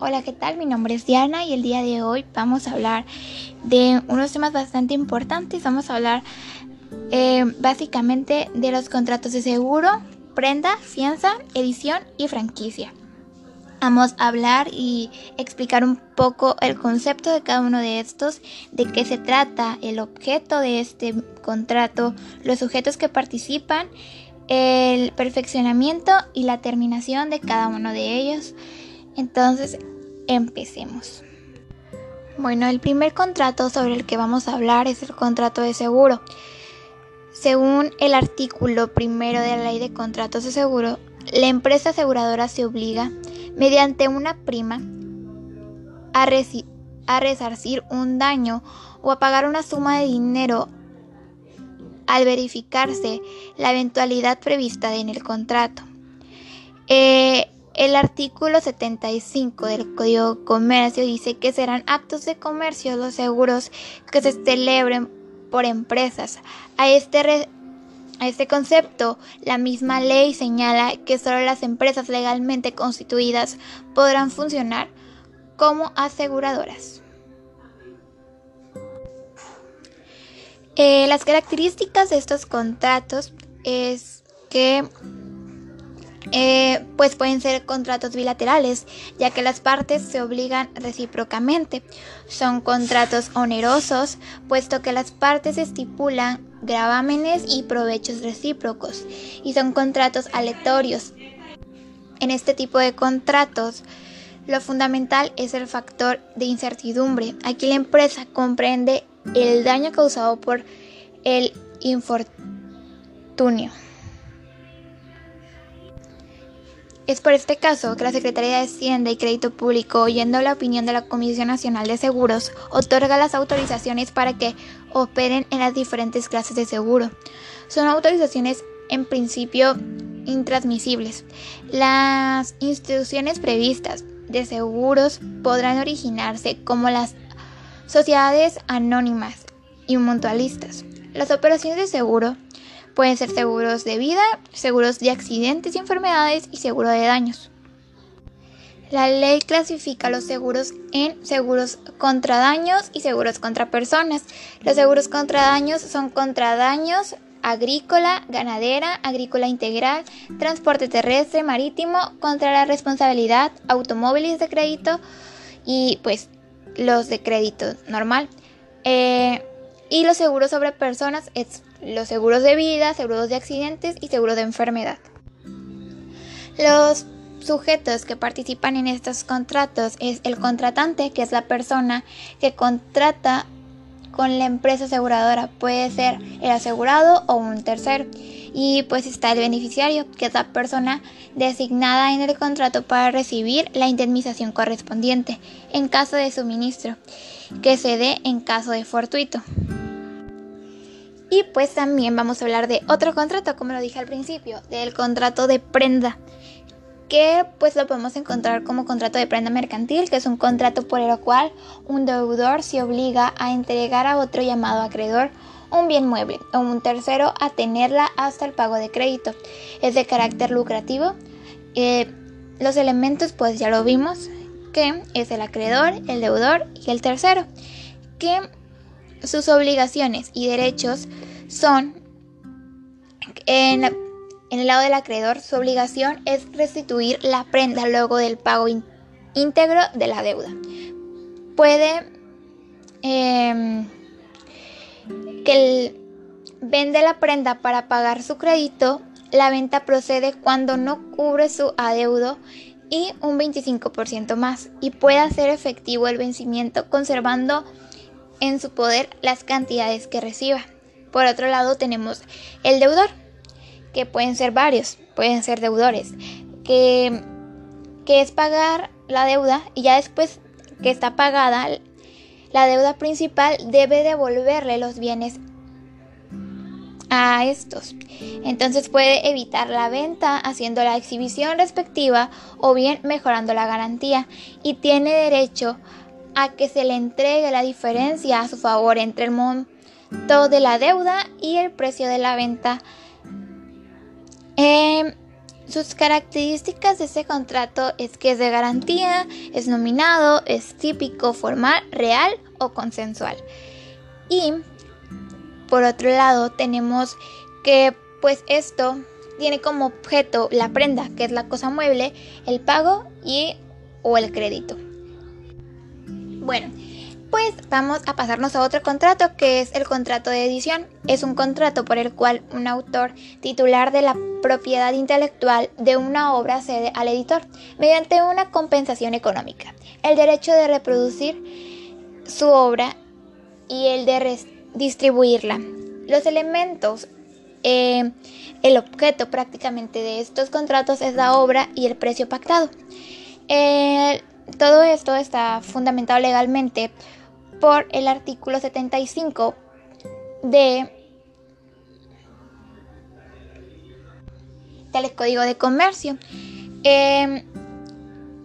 Hola, ¿qué tal? Mi nombre es Diana y el día de hoy vamos a hablar de unos temas bastante importantes. Vamos a hablar eh, básicamente de los contratos de seguro, prenda, fianza, edición y franquicia. Vamos a hablar y explicar un poco el concepto de cada uno de estos, de qué se trata, el objeto de este contrato, los sujetos que participan, el perfeccionamiento y la terminación de cada uno de ellos. Entonces, empecemos. Bueno, el primer contrato sobre el que vamos a hablar es el contrato de seguro. Según el artículo primero de la ley de contratos de seguro, la empresa aseguradora se obliga, mediante una prima, a, resarcir un daño o a pagar una suma de dinero al verificarse la eventualidad prevista en el contrato. Eh, el artículo 75 del Código de Comercio dice que serán actos de comercio los seguros que se celebren por empresas. A este, a este concepto, la misma ley señala que solo las empresas legalmente constituidas podrán funcionar como aseguradoras. Eh, las características de estos contratos es que eh, pues pueden ser contratos bilaterales, ya que las partes se obligan recíprocamente. Son contratos onerosos, puesto que las partes estipulan gravámenes y provechos recíprocos, y son contratos aleatorios. En este tipo de contratos, lo fundamental es el factor de incertidumbre. Aquí la empresa comprende el daño causado por el infortunio. Es por este caso que la Secretaría de Hacienda y Crédito Público, oyendo la opinión de la Comisión Nacional de Seguros, otorga las autorizaciones para que operen en las diferentes clases de seguro. Son autorizaciones en principio intransmisibles. Las instituciones previstas de seguros podrán originarse como las sociedades anónimas y mutualistas. Las operaciones de seguro Pueden ser seguros de vida, seguros de accidentes y enfermedades y seguro de daños. La ley clasifica los seguros en seguros contra daños y seguros contra personas. Los seguros contra daños son contra daños agrícola, ganadera, agrícola integral, transporte terrestre, marítimo, contra la responsabilidad, automóviles de crédito y pues los de crédito normal. Eh, y los seguros sobre personas es los seguros de vida, seguros de accidentes y seguros de enfermedad. Los sujetos que participan en estos contratos es el contratante, que es la persona que contrata con la empresa aseguradora. Puede ser el asegurado o un tercero. Y pues está el beneficiario, que es la persona designada en el contrato para recibir la indemnización correspondiente en caso de suministro, que se dé en caso de fortuito. Y pues también vamos a hablar de otro contrato, como lo dije al principio, del contrato de prenda, que pues lo podemos encontrar como contrato de prenda mercantil, que es un contrato por el cual un deudor se obliga a entregar a otro llamado acreedor un bien mueble o un tercero a tenerla hasta el pago de crédito. Es de carácter lucrativo. Eh, los elementos pues ya lo vimos, que es el acreedor, el deudor y el tercero, que sus obligaciones y derechos son, en, el lado del acreedor, su obligación es restituir la prenda luego del pago íntegro de la deuda. Puede em, que el, vende la prenda para pagar su crédito, la venta procede cuando no cubre su adeudo y un 25% más y puede hacer efectivo el vencimiento conservando en su poder las cantidades que reciba. Por otro lado tenemos el deudor, que pueden ser varios, pueden ser deudores, que, que es pagar la deuda y ya después que está pagada la deuda principal debe devolverle los bienes a estos. Entonces puede evitar la venta haciendo la exhibición respectiva o bien mejorando la garantía y tiene derecho a que se le entregue la diferencia a su favor entre el monto de la deuda y el precio de la venta. Em, Sus características de este contrato es que es de garantía, es nominado, es típico, formal, real o consensual. Y por otro lado tenemos que pues esto tiene como objeto la prenda, que es la cosa mueble, el pago y o el crédito. Bueno, pues vamos a pasarnos a otro contrato que es el contrato de edición. Es un contrato por el cual un autor titular de la propiedad intelectual de una obra cede al editor mediante una compensación económica el derecho de reproducir su obra y el de distribuirla. Los elementos, eh, el objeto prácticamente de estos contratos es la obra y el precio pactado. Todo esto está fundamentado legalmente por el artículo 75 de del Código de Comercio. Eh,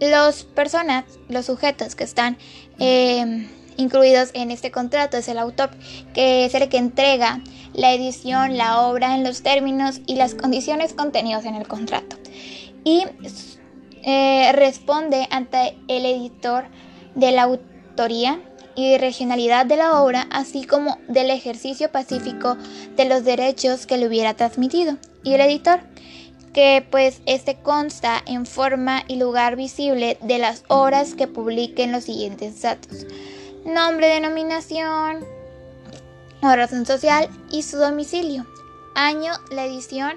los personas, los sujetos que están em, incluidos en este contrato es el autor, que es el que entrega la edición, la obra en los términos y las condiciones contenidos en el contrato. Y eh, responde ante el editor de la autoría y regionalidad de la obra, así como del ejercicio pacífico de los derechos que le hubiera transmitido. Y el editor, que pues este consta en forma y lugar visible de las obras que publiquen los siguientes datos. Nombre, denominación, razón social y su domicilio. Año, la edición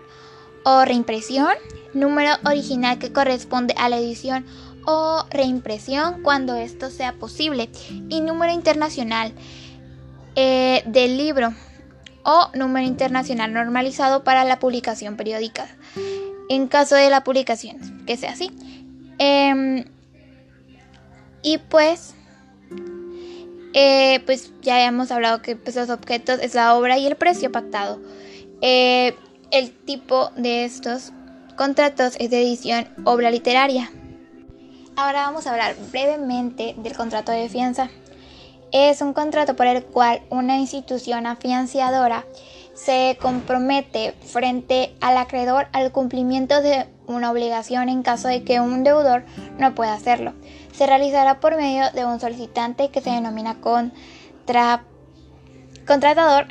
o reimpresión. Número original que corresponde a la edición o reimpresión cuando esto sea posible y número internacional eh, del libro o número internacional normalizado para la publicación periódica en caso de la publicación que sea así em, y pues eh, pues ya hemos hablado que pues, los objetos es la obra y el precio pactado eh, el tipo de estos contratos es de edición obra literaria Ahora vamos a hablar brevemente del contrato de fianza. Es un contrato por el cual una institución afianzadora se compromete frente al acreedor al cumplimiento de una obligación en caso de que un deudor no pueda hacerlo. Se realizará por medio de un solicitante que se denomina contra, contratador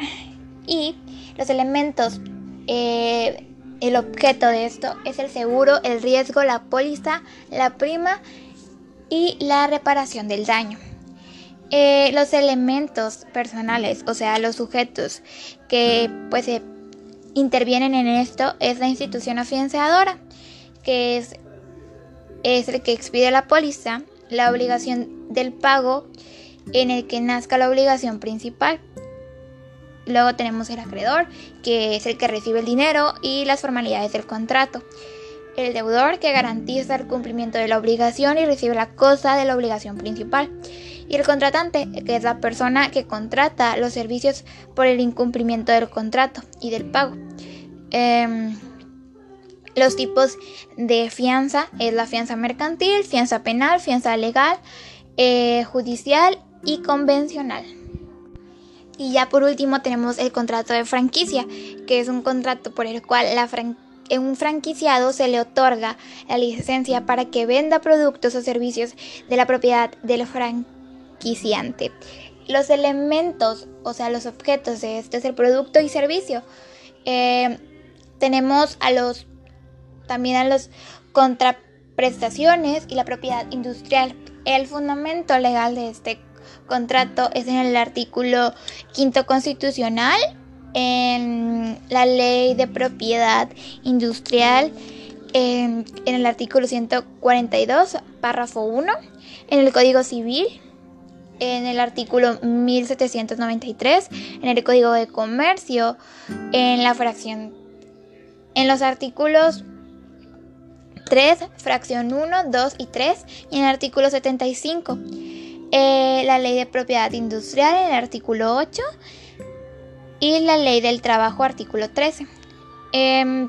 y los elementos eh, el objeto de esto es el seguro, el riesgo, la póliza, la prima y la reparación del daño. Eh, los elementos personales, o sea, los sujetos que pues intervienen en esto es la institución afianzadora, que es, es el que expide la póliza, la obligación del pago en el que nazca la obligación principal. Luego tenemos el acreedor, que es el que recibe el dinero y las formalidades del contrato. El deudor, que garantiza el cumplimiento de la obligación y recibe la cosa de la obligación principal. Y el contratante, que es la persona que contrata los servicios por el incumplimiento del contrato y del pago. Em, los tipos de fianza es la fianza mercantil, fianza penal, fianza legal, eh, judicial y convencional. Y ya por último tenemos el contrato de franquicia, que es un contrato por el cual la un franquiciado se le otorga la licencia para que venda productos o servicios de la propiedad del franquiciante. Los elementos, o sea, los objetos de este es el producto y servicio. Eh, tenemos a los también a los contraprestaciones y la propiedad industrial. El fundamento legal de este contrato es en el artículo quinto constitucional, en la ley de propiedad industrial, en, el artículo 142, párrafo 1, en el Código Civil, en el artículo 1793, en el Código de Comercio, en la fracción, en los artículos 3, fracción 1, 2 y 3, y en el artículo 75. Eh, la ley de propiedad industrial el artículo 8 y la ley del trabajo artículo 13. Em,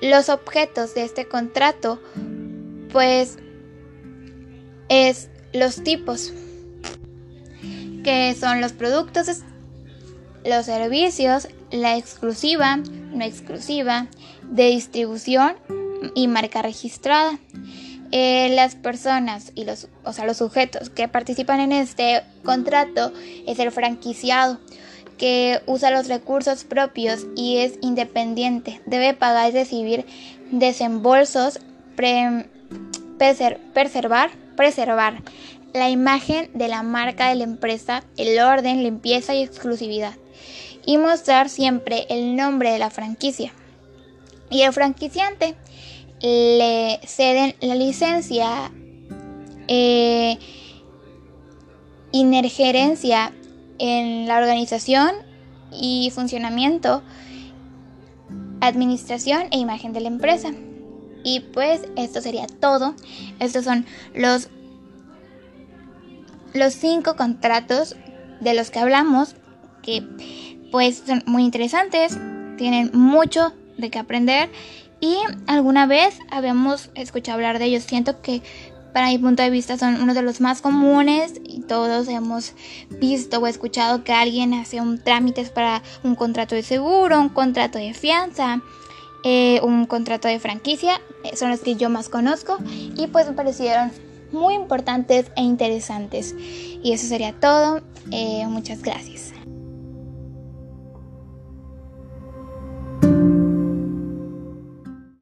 los objetos de este contrato pues es los tipos que son los productos, los servicios, la exclusiva, no exclusiva, de distribución, y marca registrada. Eh, las personas y los, o sea, los sujetos que participan en este contrato es el franquiciado que usa los recursos propios y es independiente. Debe pagar y recibir desembolsos, preservar, preservar la imagen de la marca de la empresa, el orden, limpieza y exclusividad. Y mostrar siempre el nombre de la franquicia. Y el franquiciante le ceden la licencia, eh, en la organización y funcionamiento, administración e imagen de la empresa. Y pues esto sería todo. Estos son los, los cinco contratos de los que hablamos, que pues son muy interesantes, tienen mucho de qué aprender y alguna vez habíamos escuchado hablar de ellos. Siento que para mi punto de vista son uno de los más comunes y todos hemos visto o escuchado que alguien hace un trámite para un contrato de seguro, un contrato de fianza, eh, un contrato de franquicia, eh, son los que yo más conozco y pues me parecieron muy importantes e interesantes. Y eso sería todo. Eh, muchas gracias.